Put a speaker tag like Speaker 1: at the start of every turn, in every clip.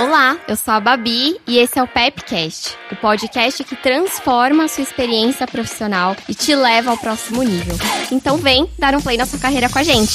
Speaker 1: Olá, eu sou a Babi e esse é o Pepcast, o podcast que transforma a sua experiência profissional e te leva ao próximo nível. Então vem dar um play na sua carreira com a gente.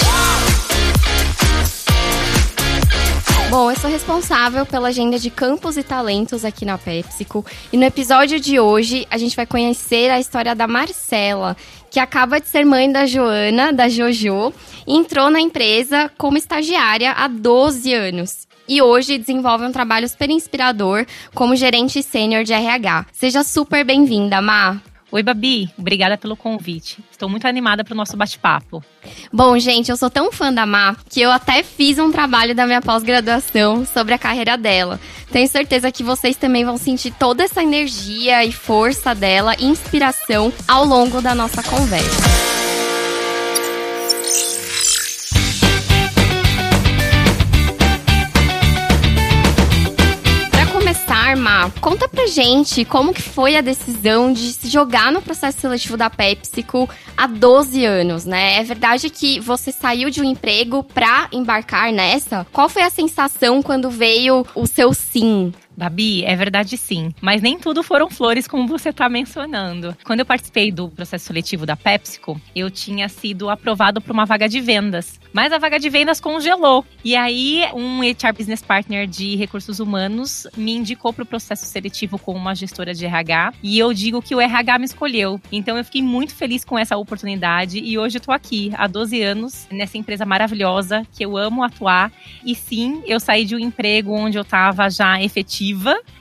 Speaker 1: Bom, eu sou responsável pela agenda de campos e talentos aqui na PepsiCo. E no episódio de hoje, a gente vai conhecer a história da Marcela, que acaba de ser mãe da Joana, da Jojo, e entrou na empresa como estagiária há 12 anos e hoje desenvolve um trabalho super inspirador como gerente sênior de RH. Seja super bem-vinda, Má.
Speaker 2: Oi, Babi. Obrigada pelo convite. Estou muito animada para o nosso bate-papo.
Speaker 1: Bom, gente, eu sou tão fã da Má que eu até fiz um trabalho da minha pós-graduação sobre a carreira dela. Tenho certeza que vocês também vão sentir toda essa energia e força dela, inspiração ao longo da nossa conversa. Conta pra gente como que foi a decisão de se jogar no processo seletivo da PepsiCo há 12 anos, né? É verdade que você saiu de um emprego pra embarcar nessa? Qual foi a sensação quando veio o seu sim?
Speaker 2: Babi, é verdade sim, mas nem tudo foram flores como você está mencionando. Quando eu participei do processo seletivo da PepsiCo, eu tinha sido aprovado para uma vaga de vendas, mas a vaga de vendas congelou. E aí, um HR Business Partner de recursos humanos me indicou para o processo seletivo com uma gestora de RH, e eu digo que o RH me escolheu. Então eu fiquei muito feliz com essa oportunidade e hoje estou aqui há 12 anos nessa empresa maravilhosa que eu amo atuar. E sim, eu saí de um emprego onde eu estava já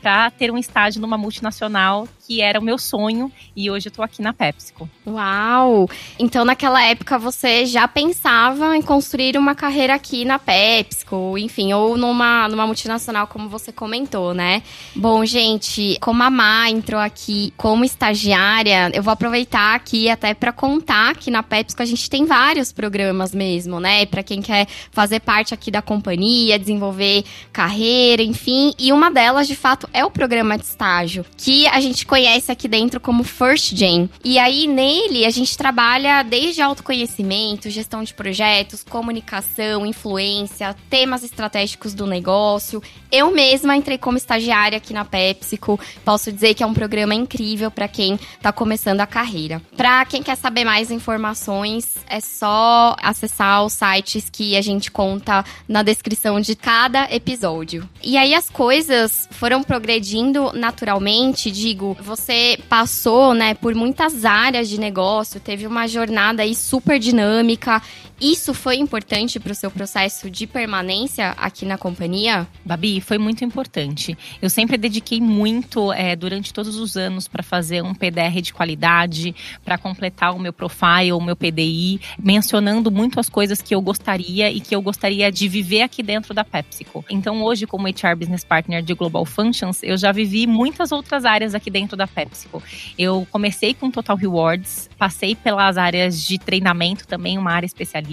Speaker 2: para ter um estágio numa multinacional que era o meu sonho e hoje eu tô aqui na PepsiCo.
Speaker 1: Uau! Então naquela época você já pensava em construir uma carreira aqui na PepsiCo, enfim, ou numa, numa multinacional como você comentou, né? Bom, gente, como a Má entrou aqui como estagiária, eu vou aproveitar aqui até para contar que na PepsiCo a gente tem vários programas mesmo, né? Para quem quer fazer parte aqui da companhia, desenvolver carreira, enfim, e uma delas de fato é o programa de estágio, que a gente conhece aqui dentro como First Gen. E aí, nele, a gente trabalha desde autoconhecimento, gestão de projetos, comunicação, influência, temas estratégicos do negócio. Eu mesma entrei como estagiária aqui na PepsiCo. Posso dizer que é um programa incrível para quem está começando a carreira. Para quem quer saber mais informações, é só acessar os sites que a gente conta na descrição de cada episódio. E aí as coisas foram progredindo naturalmente, digo, você passou, né, por muitas áreas de negócio, teve uma jornada aí super dinâmica isso foi importante para o seu processo de permanência aqui na companhia?
Speaker 2: Babi, foi muito importante. Eu sempre dediquei muito é, durante todos os anos para fazer um PDR de qualidade, para completar o meu profile, o meu PDI, mencionando muito as coisas que eu gostaria e que eu gostaria de viver aqui dentro da PepsiCo. Então, hoje, como HR Business Partner de Global Functions, eu já vivi muitas outras áreas aqui dentro da PepsiCo. Eu comecei com Total Rewards, passei pelas áreas de treinamento também, uma área especialista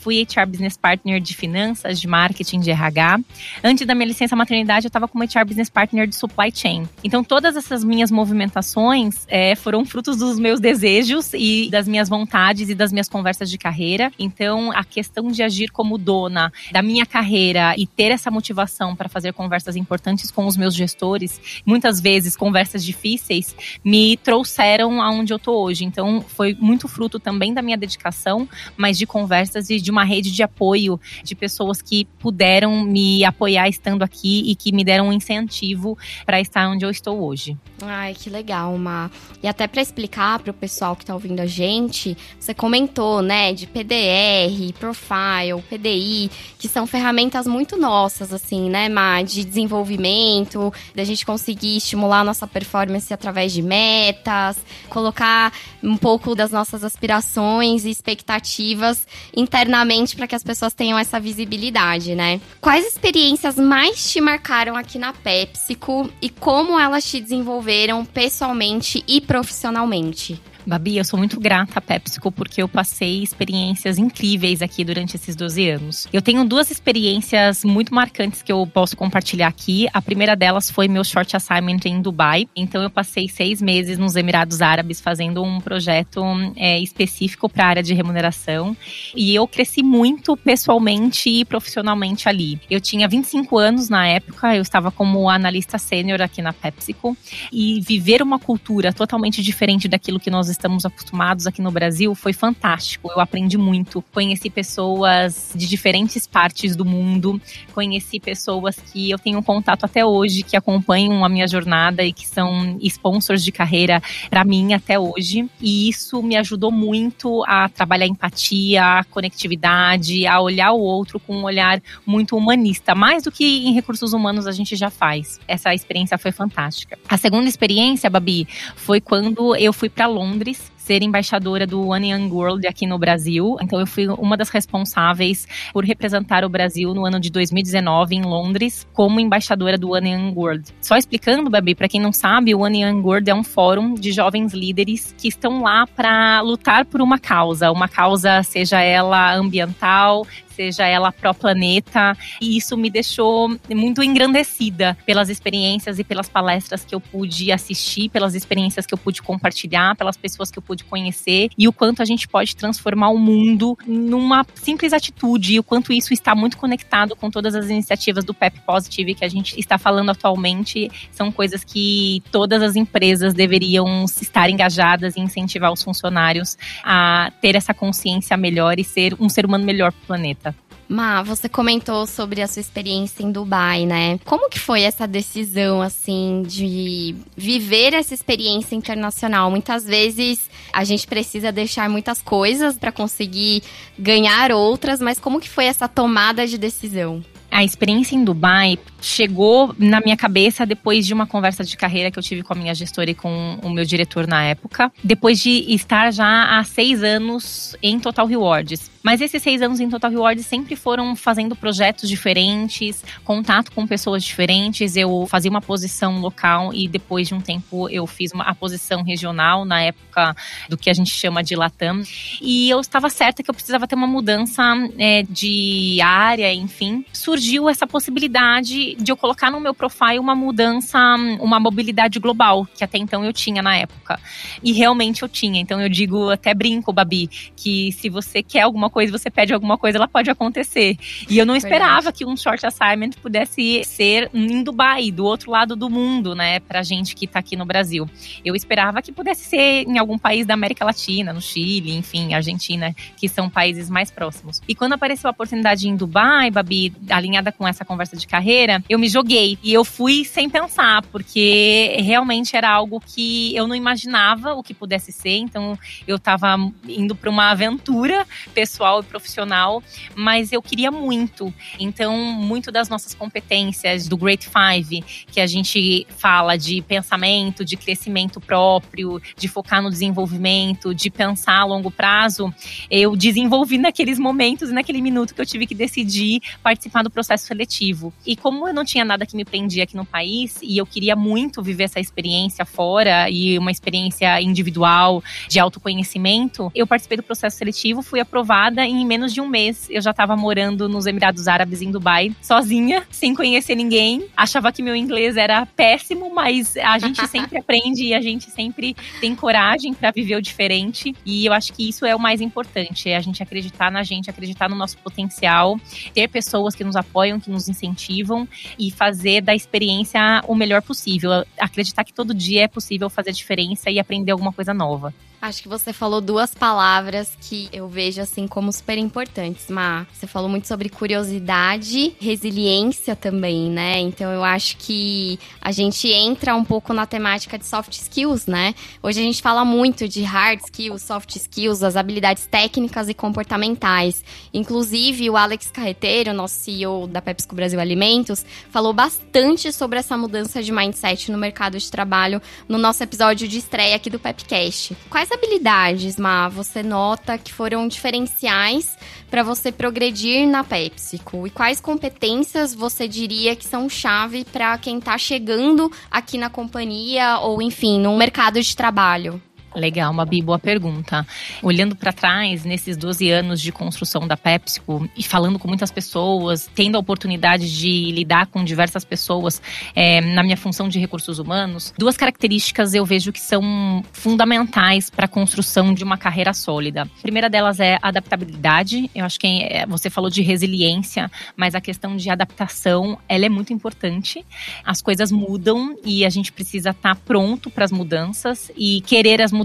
Speaker 2: fui HR Business Partner de finanças, de marketing, de RH. Antes da minha licença maternidade, eu estava como HR Business Partner de supply chain. Então, todas essas minhas movimentações é, foram frutos dos meus desejos e das minhas vontades e das minhas conversas de carreira. Então, a questão de agir como dona da minha carreira e ter essa motivação para fazer conversas importantes com os meus gestores, muitas vezes conversas difíceis, me trouxeram aonde eu estou hoje. Então, foi muito fruto também da minha dedicação, mas de conversas e de uma rede de apoio de pessoas que puderam me apoiar estando aqui e que me deram um incentivo para estar onde eu estou hoje.
Speaker 1: Ai, que legal, Ma. E até para explicar para o pessoal que está ouvindo a gente, você comentou, né, de PDR, Profile, PDI, que são ferramentas muito nossas, assim, né, Ma, de desenvolvimento, da gente conseguir estimular nossa performance através de metas, colocar um pouco das nossas aspirações e expectativas internamente para que as pessoas tenham essa visibilidade, né? Quais experiências mais te marcaram aqui na PepsiCo e como elas te desenvolveram pessoalmente e profissionalmente?
Speaker 2: Babi, eu sou muito grata à PepsiCo porque eu passei experiências incríveis aqui durante esses 12 anos. Eu tenho duas experiências muito marcantes que eu posso compartilhar aqui. A primeira delas foi meu short assignment em Dubai. Então eu passei seis meses nos Emirados Árabes fazendo um projeto é, específico para a área de remuneração. E eu cresci muito pessoalmente e profissionalmente ali. Eu tinha 25 anos na época, eu estava como analista sênior aqui na PepsiCo. E viver uma cultura totalmente diferente daquilo que nós estamos acostumados aqui no Brasil foi fantástico. Eu aprendi muito. Conheci pessoas de diferentes partes do mundo, conheci pessoas que eu tenho contato até hoje, que acompanham a minha jornada e que são sponsors de carreira para mim até hoje. E isso me ajudou muito a trabalhar empatia, a conectividade, a olhar o outro com um olhar muito humanista, mais do que em recursos humanos a gente já faz. Essa experiência foi fantástica. A segunda experiência, Babi, foi quando eu fui para Londres ser embaixadora do One Young World aqui no Brasil. Então eu fui uma das responsáveis por representar o Brasil no ano de 2019 em Londres como embaixadora do One Young World. Só explicando, Babi, para quem não sabe, o One Young World é um fórum de jovens líderes que estão lá para lutar por uma causa, uma causa seja ela ambiental, seja ela pró planeta, e isso me deixou muito engrandecida pelas experiências e pelas palestras que eu pude assistir, pelas experiências que eu pude compartilhar, pelas pessoas que eu pude conhecer e o quanto a gente pode transformar o mundo numa simples atitude e o quanto isso está muito conectado com todas as iniciativas do PEP Positive que a gente está falando atualmente, são coisas que todas as empresas deveriam estar engajadas e incentivar os funcionários a ter essa consciência melhor e ser um ser humano melhor para o planeta.
Speaker 1: Ma, você comentou sobre a sua experiência em Dubai, né? Como que foi essa decisão, assim, de viver essa experiência internacional? Muitas vezes a gente precisa deixar muitas coisas para conseguir ganhar outras, mas como que foi essa tomada de decisão?
Speaker 2: A experiência em Dubai chegou na minha cabeça depois de uma conversa de carreira que eu tive com a minha gestora e com o meu diretor na época, depois de estar já há seis anos em Total Rewards. Mas esses seis anos em Total Rewards sempre foram fazendo projetos diferentes, contato com pessoas diferentes. Eu fazia uma posição local e depois de um tempo eu fiz uma, a posição regional, na época do que a gente chama de Latam. E eu estava certa que eu precisava ter uma mudança é, de área, enfim. Surgiu essa possibilidade de eu colocar no meu profile uma mudança, uma mobilidade global, que até então eu tinha na época. E realmente eu tinha. Então eu digo, até brinco, Babi, que se você quer alguma coisa, você pede alguma coisa, ela pode acontecer. E eu não esperava Verdade. que um short assignment pudesse ser em Dubai, do outro lado do mundo, né, pra gente que tá aqui no Brasil. Eu esperava que pudesse ser em algum país da América Latina, no Chile, enfim, Argentina, que são países mais próximos. E quando apareceu a oportunidade em Dubai, Babi, alinhada com essa conversa de carreira, eu me joguei. E eu fui sem pensar, porque realmente era algo que eu não imaginava o que pudesse ser. Então, eu tava indo para uma aventura pessoal e profissional, mas eu queria muito. Então, muito das nossas competências do Great Five, que a gente fala de pensamento, de crescimento próprio, de focar no desenvolvimento, de pensar a longo prazo, eu desenvolvi naqueles momentos naquele minuto que eu tive que decidir participar do processo seletivo. E como eu não tinha nada que me prendia aqui no país e eu queria muito viver essa experiência fora e uma experiência individual de autoconhecimento, eu participei do processo seletivo, fui aprovada e em menos de um mês eu já estava morando nos Emirados Árabes em Dubai, sozinha, sem conhecer ninguém. Achava que meu inglês era péssimo, mas a gente sempre aprende e a gente sempre tem coragem para viver o diferente. E eu acho que isso é o mais importante, é a gente acreditar na gente, acreditar no nosso potencial, ter pessoas que nos apoiam, que nos incentivam e fazer da experiência o melhor possível. Acreditar que todo dia é possível fazer diferença e aprender alguma coisa nova.
Speaker 1: Acho que você falou duas palavras que eu vejo assim como super importantes, Má. Você falou muito sobre curiosidade, resiliência também, né? Então eu acho que a gente entra um pouco na temática de soft skills, né? Hoje a gente fala muito de hard skills, soft skills, as habilidades técnicas e comportamentais. Inclusive, o Alex Carreteiro, nosso CEO da PepsiCo Brasil Alimentos, falou bastante sobre essa mudança de mindset no mercado de trabalho no nosso episódio de estreia aqui do Pepcast. Quais quais habilidades, Ma, você nota que foram diferenciais para você progredir na PepsiCo? E quais competências você diria que são chave para quem está chegando aqui na companhia ou, enfim, no mercado de trabalho?
Speaker 2: Legal, uma boa pergunta. Olhando para trás, nesses 12 anos de construção da PepsiCo e falando com muitas pessoas, tendo a oportunidade de lidar com diversas pessoas é, na minha função de recursos humanos, duas características eu vejo que são fundamentais para a construção de uma carreira sólida. A primeira delas é adaptabilidade. Eu acho que é, você falou de resiliência, mas a questão de adaptação ela é muito importante. As coisas mudam e a gente precisa estar tá pronto para as mudanças e querer as mudanças.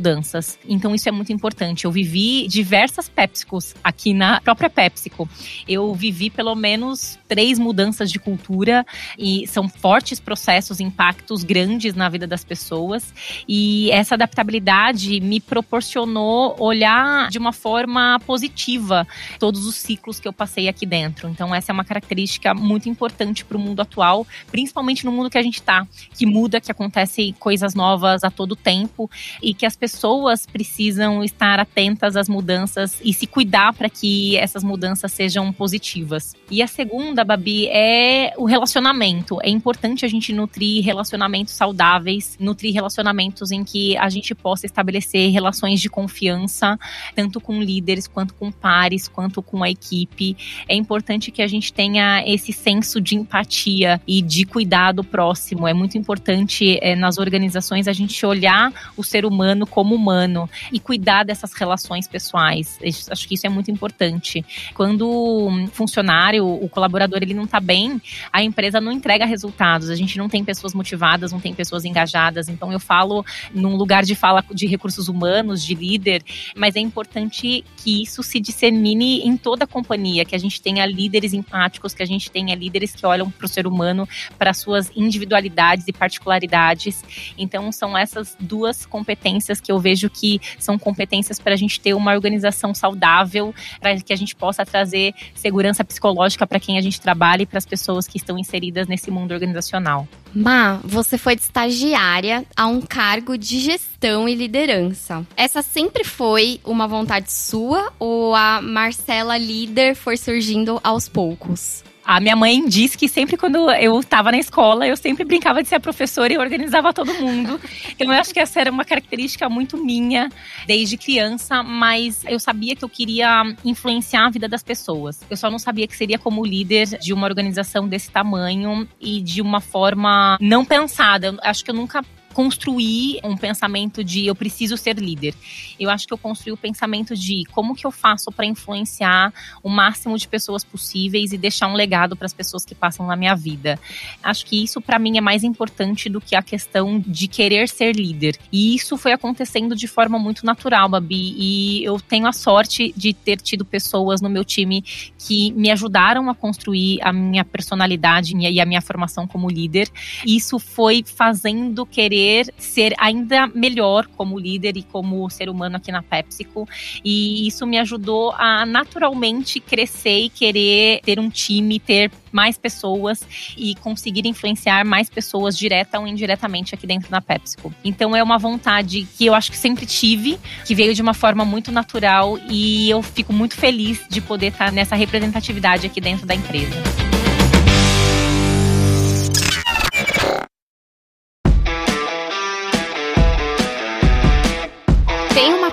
Speaker 2: Então isso é muito importante. Eu vivi diversas PepsiCos aqui na própria PepsiCo. Eu vivi pelo menos três mudanças de cultura e são fortes processos, impactos grandes na vida das pessoas. E essa adaptabilidade me proporcionou olhar de uma forma positiva todos os ciclos que eu passei aqui dentro. Então essa é uma característica muito importante para o mundo atual, principalmente no mundo que a gente está, que muda, que acontecem coisas novas a todo tempo e que as pessoas precisam estar atentas às mudanças e se cuidar para que essas mudanças sejam positivas. E a segunda, Babi, é o relacionamento. É importante a gente nutrir relacionamentos saudáveis, nutrir relacionamentos em que a gente possa estabelecer relações de confiança, tanto com líderes, quanto com pares, quanto com a equipe. É importante que a gente tenha esse senso de empatia e de cuidado próximo. É muito importante é, nas organizações a gente olhar o ser humano como humano e cuidar dessas relações pessoais. Acho que isso é muito importante. Quando o funcionário, o colaborador, ele não está bem, a empresa não entrega resultados. A gente não tem pessoas motivadas, não tem pessoas engajadas. Então eu falo num lugar de fala de recursos humanos, de líder, mas é importante que isso se dissemine em toda a companhia, que a gente tenha líderes empáticos, que a gente tenha líderes que olham para o ser humano, para suas individualidades e particularidades. Então são essas duas competências que eu vejo que são competências para a gente ter uma organização saudável, para que a gente possa trazer segurança psicológica para quem a gente trabalha e para as pessoas que estão inseridas nesse mundo organizacional.
Speaker 1: Ma, você foi de estagiária a um cargo de gestão e liderança. Essa sempre foi uma vontade sua ou a Marcela líder foi surgindo aos poucos?
Speaker 2: A minha mãe disse que sempre quando eu estava na escola, eu sempre brincava de ser professora e organizava todo mundo. Então eu acho que essa era uma característica muito minha desde criança, mas eu sabia que eu queria influenciar a vida das pessoas. Eu só não sabia que seria como líder de uma organização desse tamanho e de uma forma não pensada. Eu acho que eu nunca construir um pensamento de eu preciso ser líder. Eu acho que eu construí o pensamento de como que eu faço para influenciar o máximo de pessoas possíveis e deixar um legado para as pessoas que passam na minha vida. Acho que isso para mim é mais importante do que a questão de querer ser líder. E isso foi acontecendo de forma muito natural, Babi, e eu tenho a sorte de ter tido pessoas no meu time que me ajudaram a construir a minha personalidade e a minha formação como líder. Isso foi fazendo querer querer ser ainda melhor como líder e como ser humano aqui na PepsiCo. E isso me ajudou a naturalmente crescer e querer ter um time, ter mais pessoas e conseguir influenciar mais pessoas direta ou indiretamente aqui dentro da PepsiCo. Então é uma vontade que eu acho que sempre tive, que veio de uma forma muito natural e eu fico muito feliz de poder estar nessa representatividade aqui dentro da empresa.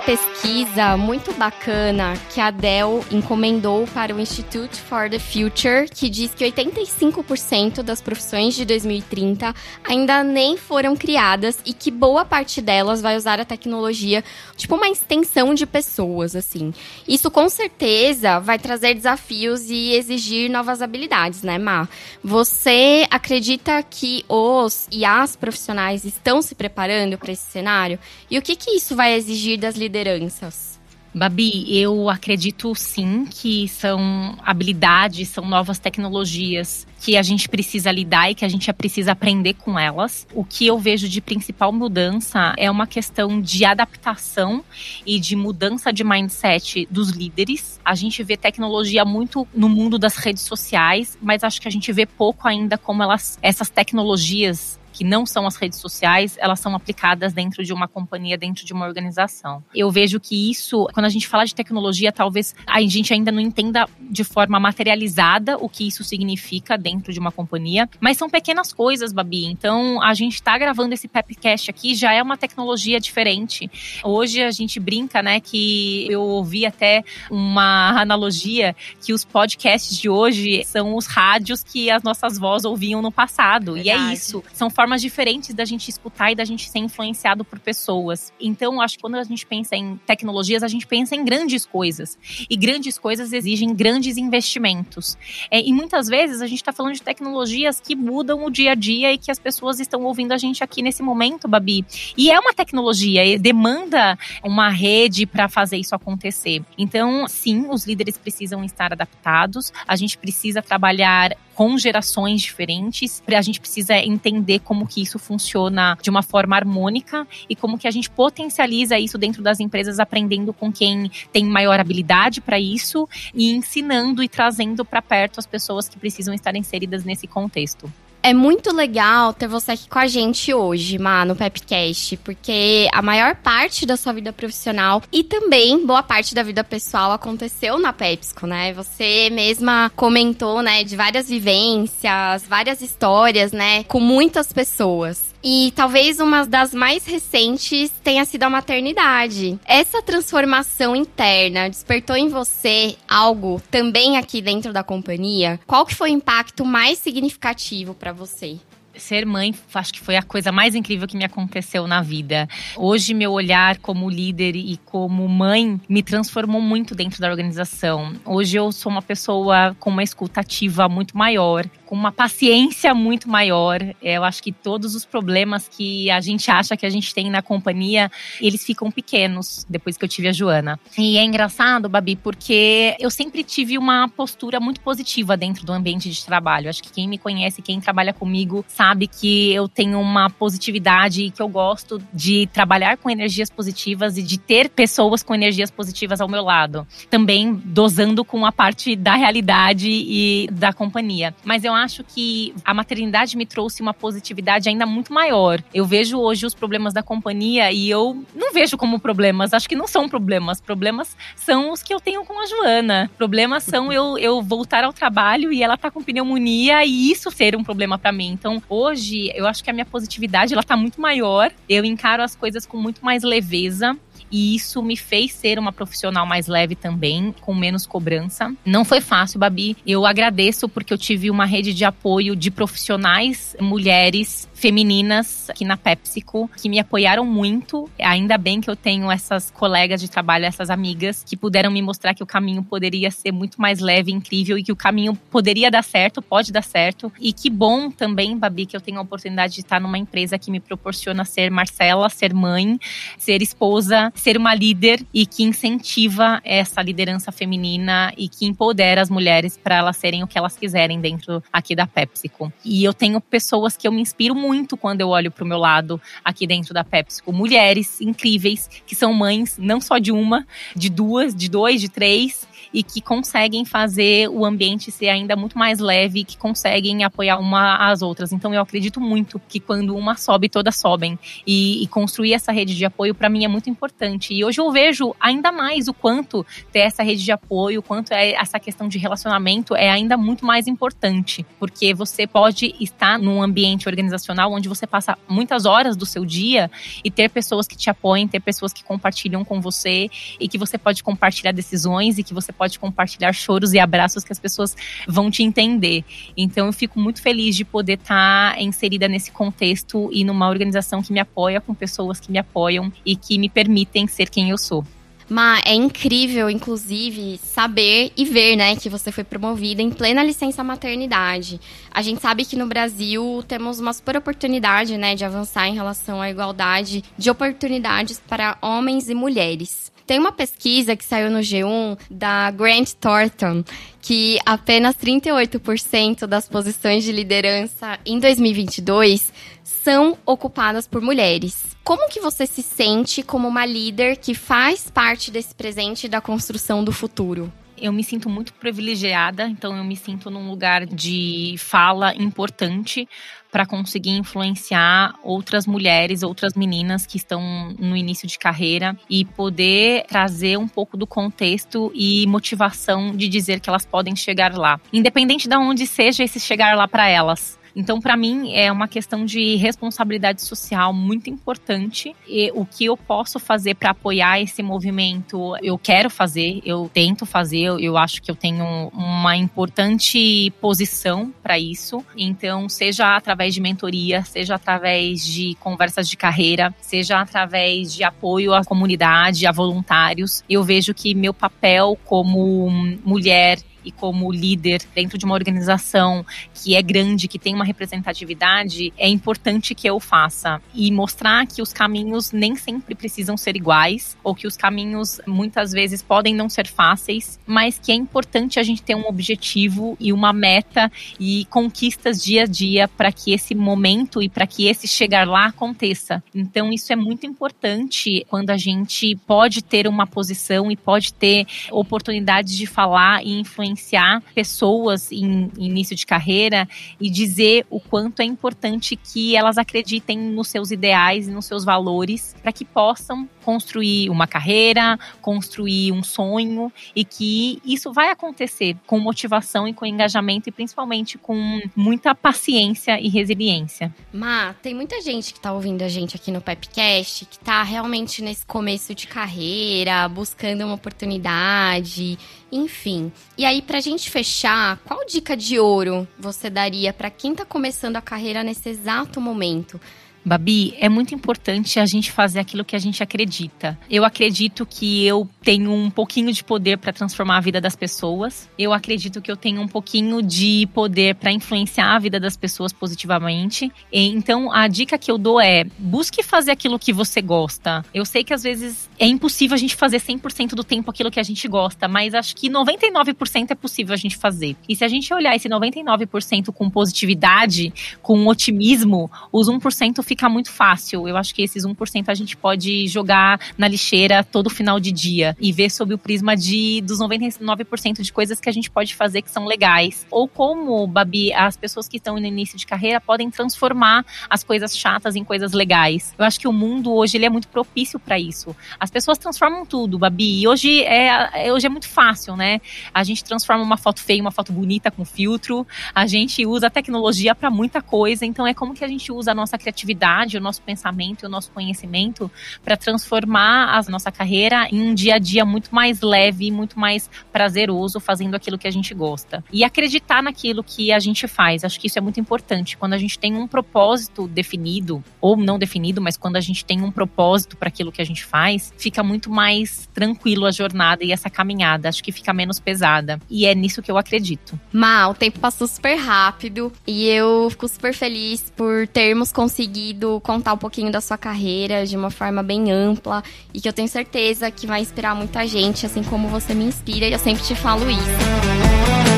Speaker 1: Pesquisa muito bacana que a Dell encomendou para o Institute for the Future, que diz que 85% das profissões de 2030 ainda nem foram criadas e que boa parte delas vai usar a tecnologia, tipo uma extensão de pessoas, assim. Isso com certeza vai trazer desafios e exigir novas habilidades, né, Má? Você acredita que os e as profissionais estão se preparando para esse cenário? E o que, que isso vai exigir das lideranças? Lideranças?
Speaker 2: Babi, eu acredito sim que são habilidades, são novas tecnologias que a gente precisa lidar e que a gente precisa aprender com elas. O que eu vejo de principal mudança é uma questão de adaptação e de mudança de mindset dos líderes. A gente vê tecnologia muito no mundo das redes sociais, mas acho que a gente vê pouco ainda como elas, essas tecnologias que não são as redes sociais, elas são aplicadas dentro de uma companhia, dentro de uma organização. Eu vejo que isso, quando a gente fala de tecnologia, talvez a gente ainda não entenda de forma materializada o que isso significa dentro de uma companhia, mas são pequenas coisas, Babi. Então, a gente está gravando esse Pepcast aqui, já é uma tecnologia diferente. Hoje a gente brinca, né, que eu ouvi até uma analogia que os podcasts de hoje são os rádios que as nossas vozes ouviam no passado. Verdade. E é isso. São formas diferentes da gente escutar e da gente ser influenciado por pessoas. Então, acho que quando a gente pensa em tecnologias, a gente pensa em grandes coisas. E grandes coisas exigem grandes investimentos. É, e muitas vezes a gente está falando de tecnologias que mudam o dia a dia e que as pessoas estão ouvindo a gente aqui nesse momento, Babi. E é uma tecnologia, demanda uma rede para fazer isso acontecer. Então, sim, os líderes precisam estar adaptados. A gente precisa trabalhar com gerações diferentes. A gente precisa entender como que isso funciona de uma forma harmônica e como que a gente potencializa isso dentro das empresas, aprendendo com quem tem maior habilidade para isso e ensinando e trazendo para perto as pessoas que precisam estar inseridas nesse contexto.
Speaker 1: É muito legal ter você aqui com a gente hoje, Má, no Pepcast, porque a maior parte da sua vida profissional e também boa parte da vida pessoal aconteceu na Pepsico, né? Você mesma comentou, né, de várias vivências, várias histórias, né, com muitas pessoas. E talvez uma das mais recentes tenha sido a maternidade. Essa transformação interna despertou em você algo também aqui dentro da companhia? Qual que foi o impacto mais significativo para você?
Speaker 2: ser mãe, acho que foi a coisa mais incrível que me aconteceu na vida. Hoje, meu olhar como líder e como mãe me transformou muito dentro da organização. Hoje, eu sou uma pessoa com uma escutativa muito maior, com uma paciência muito maior. Eu acho que todos os problemas que a gente acha que a gente tem na companhia, eles ficam pequenos depois que eu tive a Joana. E é engraçado, Babi, porque eu sempre tive uma postura muito positiva dentro do ambiente de trabalho. Acho que quem me conhece, quem trabalha comigo, sabe que eu tenho uma positividade e que eu gosto de trabalhar com energias positivas e de ter pessoas com energias positivas ao meu lado. Também dosando com a parte da realidade e da companhia. Mas eu acho que a maternidade me trouxe uma positividade ainda muito maior. Eu vejo hoje os problemas da companhia e eu não vejo como problemas. Acho que não são problemas. Problemas são os que eu tenho com a Joana. Problemas são eu, eu voltar ao trabalho e ela tá com pneumonia e isso ser um problema para mim. Então, hoje, eu acho que a minha positividade ela tá muito maior. Eu encaro as coisas com muito mais leveza. E isso me fez ser uma profissional mais leve também, com menos cobrança. Não foi fácil, Babi. Eu agradeço porque eu tive uma rede de apoio de profissionais mulheres femininas aqui na PepsiCo que me apoiaram muito. Ainda bem que eu tenho essas colegas de trabalho, essas amigas que puderam me mostrar que o caminho poderia ser muito mais leve, incrível e que o caminho poderia dar certo, pode dar certo. E que bom também, Babi, que eu tenho a oportunidade de estar numa empresa que me proporciona ser Marcela, ser mãe, ser esposa, ser uma líder e que incentiva essa liderança feminina e que empodera as mulheres para elas serem o que elas quiserem dentro aqui da PepsiCo. E eu tenho pessoas que eu me inspiro muito quando eu olho para o meu lado aqui dentro da PepsiCo. Mulheres incríveis que são mães não só de uma, de duas, de dois, de três e que conseguem fazer o ambiente ser ainda muito mais leve, que conseguem apoiar uma às outras. Então eu acredito muito que quando uma sobe, todas sobem. E, e construir essa rede de apoio para mim é muito importante. E hoje eu vejo ainda mais o quanto ter essa rede de apoio, o quanto é essa questão de relacionamento é ainda muito mais importante, porque você pode estar num ambiente organizacional onde você passa muitas horas do seu dia e ter pessoas que te apoiem, ter pessoas que compartilham com você e que você pode compartilhar decisões e que você pode compartilhar choros e abraços que as pessoas vão te entender. Então eu fico muito feliz de poder estar tá inserida nesse contexto e numa organização que me apoia, com pessoas que me apoiam e que me permitem ser quem eu sou.
Speaker 1: Ma, é incrível, inclusive, saber e ver, né, que você foi promovida em plena licença maternidade. A gente sabe que no Brasil temos uma super oportunidade, né, de avançar em relação à igualdade de oportunidades para homens e mulheres. Tem uma pesquisa que saiu no G1 da Grant Thornton que apenas 38% das posições de liderança em 2022 são ocupadas por mulheres. Como que você se sente como uma líder que faz parte desse presente da construção do futuro?
Speaker 2: Eu me sinto muito privilegiada, então eu me sinto num lugar de fala importante para conseguir influenciar outras mulheres, outras meninas que estão no início de carreira e poder trazer um pouco do contexto e motivação de dizer que elas podem chegar lá, independente de onde seja esse chegar lá para elas. Então, para mim, é uma questão de responsabilidade social muito importante. E o que eu posso fazer para apoiar esse movimento, eu quero fazer, eu tento fazer, eu acho que eu tenho uma importante posição para isso. Então, seja através de mentoria, seja através de conversas de carreira, seja através de apoio à comunidade, a voluntários, eu vejo que meu papel como mulher e como líder dentro de uma organização que é grande, que tem uma representatividade, é importante que eu faça e mostrar que os caminhos nem sempre precisam ser iguais ou que os caminhos muitas vezes podem não ser fáceis, mas que é importante a gente ter um objetivo e uma meta e conquistas dia a dia para que esse momento e para que esse chegar lá aconteça. Então isso é muito importante quando a gente pode ter uma posição e pode ter oportunidades de falar e influenciar influenciar pessoas em, início de carreira e dizer o quanto é importante que elas acreditem nos seus ideais e nos seus valores para que possam construir uma carreira, construir um sonho e que isso vai acontecer com motivação e com engajamento e principalmente com muita paciência e resiliência.
Speaker 1: Ma, tem muita gente que está ouvindo a gente aqui no Pepcast que está realmente nesse começo de carreira, buscando uma oportunidade, enfim. E aí pra gente fechar, qual dica de ouro você daria para quem está começando a carreira nesse exato momento?
Speaker 2: Babi, é muito importante a gente fazer aquilo que a gente acredita. Eu acredito que eu tenho um pouquinho de poder para transformar a vida das pessoas. Eu acredito que eu tenho um pouquinho de poder para influenciar a vida das pessoas positivamente. Então, a dica que eu dou é: busque fazer aquilo que você gosta. Eu sei que às vezes é impossível a gente fazer 100% do tempo aquilo que a gente gosta, mas acho que 99% é possível a gente fazer. E se a gente olhar esse 99% com positividade, com otimismo, os 1% fica muito fácil. Eu acho que esses 1% a gente pode jogar na lixeira todo final de dia e ver sob o prisma de dos 99% de coisas que a gente pode fazer que são legais. Ou como, Babi, as pessoas que estão no início de carreira podem transformar as coisas chatas em coisas legais. Eu acho que o mundo hoje ele é muito propício para isso. As pessoas transformam tudo, Babi. E hoje é, hoje é muito fácil, né? A gente transforma uma foto feia em uma foto bonita com filtro. A gente usa a tecnologia para muita coisa. Então é como que a gente usa a nossa criatividade criatividade, o nosso pensamento e o nosso conhecimento para transformar a nossa carreira em um dia a dia muito mais leve, muito mais prazeroso, fazendo aquilo que a gente gosta. E acreditar naquilo que a gente faz. Acho que isso é muito importante. Quando a gente tem um propósito definido, ou não definido, mas quando a gente tem um propósito para aquilo que a gente faz, fica muito mais tranquilo a jornada e essa caminhada. Acho que fica menos pesada. E é nisso que eu acredito.
Speaker 1: Mal, o tempo passou super rápido e eu fico super feliz por termos conseguido conseguido contar um pouquinho da sua carreira de uma forma bem ampla e que eu tenho certeza que vai inspirar muita gente, assim como você me inspira e eu sempre te falo isso.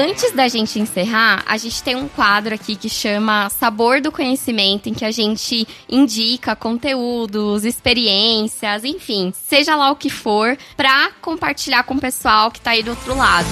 Speaker 1: Antes da gente encerrar, a gente tem um quadro aqui que chama Sabor do Conhecimento, em que a gente indica conteúdos, experiências, enfim, seja lá o que for, para compartilhar com o pessoal que tá aí do outro lado.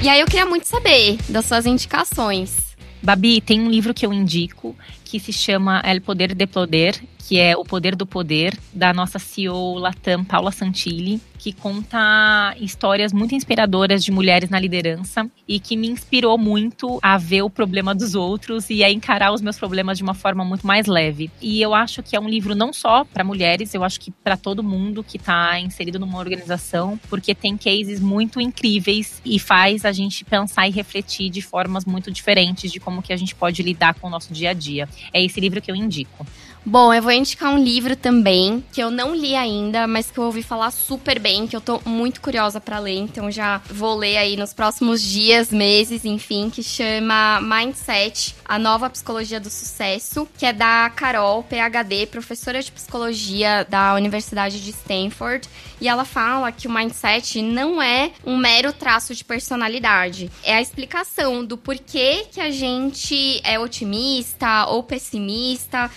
Speaker 1: E aí eu queria muito saber das suas indicações.
Speaker 2: Babi, tem um livro que eu indico que se chama El Poder de Poder, que é O Poder do Poder, da nossa CEO Latam, Paula Santilli, que conta histórias muito inspiradoras de mulheres na liderança e que me inspirou muito a ver o problema dos outros e a encarar os meus problemas de uma forma muito mais leve. E eu acho que é um livro não só para mulheres, eu acho que para todo mundo que está inserido numa organização, porque tem cases muito incríveis e faz a gente pensar e refletir de formas muito diferentes de como que a gente pode lidar com o nosso dia a dia. É esse livro que eu indico.
Speaker 1: Bom, eu vou indicar um livro também, que eu não li ainda, mas que eu ouvi falar super bem, que eu tô muito curiosa para ler, então já vou ler aí nos próximos dias, meses, enfim, que chama Mindset, a nova psicologia do sucesso, que é da Carol, PhD, professora de psicologia da Universidade de Stanford, e ela fala que o mindset não é um mero traço de personalidade, é a explicação do porquê que a gente é otimista ou pessimista,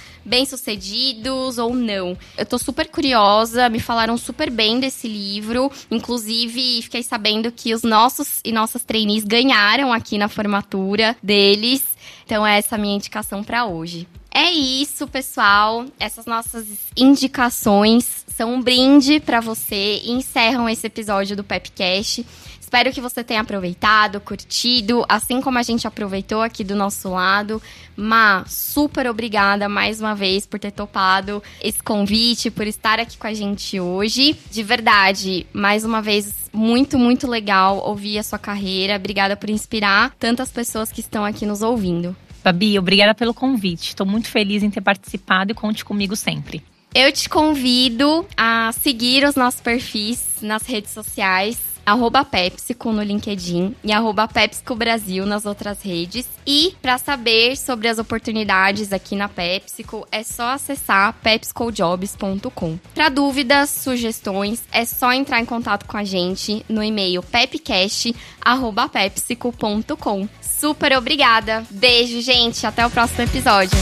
Speaker 1: bem-sucedidos ou não. Eu tô super curiosa, me falaram super bem desse livro. Inclusive, fiquei sabendo que os nossos e nossas trainees ganharam aqui na formatura deles. Então, essa é a minha indicação para hoje. É isso, pessoal. Essas nossas indicações são um brinde para você e encerram esse episódio do Pepcast. Espero que você tenha aproveitado, curtido, assim como a gente aproveitou aqui do nosso lado. Ma, super obrigada mais uma vez por ter topado esse convite, por estar aqui com a gente hoje. De verdade, mais uma vez, muito, muito legal ouvir a sua carreira. Obrigada por inspirar tantas pessoas que estão aqui nos ouvindo.
Speaker 2: Babi, obrigada pelo convite. Estou muito feliz em ter participado e conte comigo sempre.
Speaker 1: Eu te convido a seguir os nossos perfis nas redes sociais arroba PepsiCo no LinkedIn e arroba PepsiCo Brasil nas outras redes. E para saber sobre as oportunidades aqui na PepsiCo, é só acessar pepsicojobs.com. Para dúvidas, sugestões, é só entrar em contato com a gente no e-mail pepcast@pepsico.com. Super obrigada. Beijo, gente. Até o próximo episódio.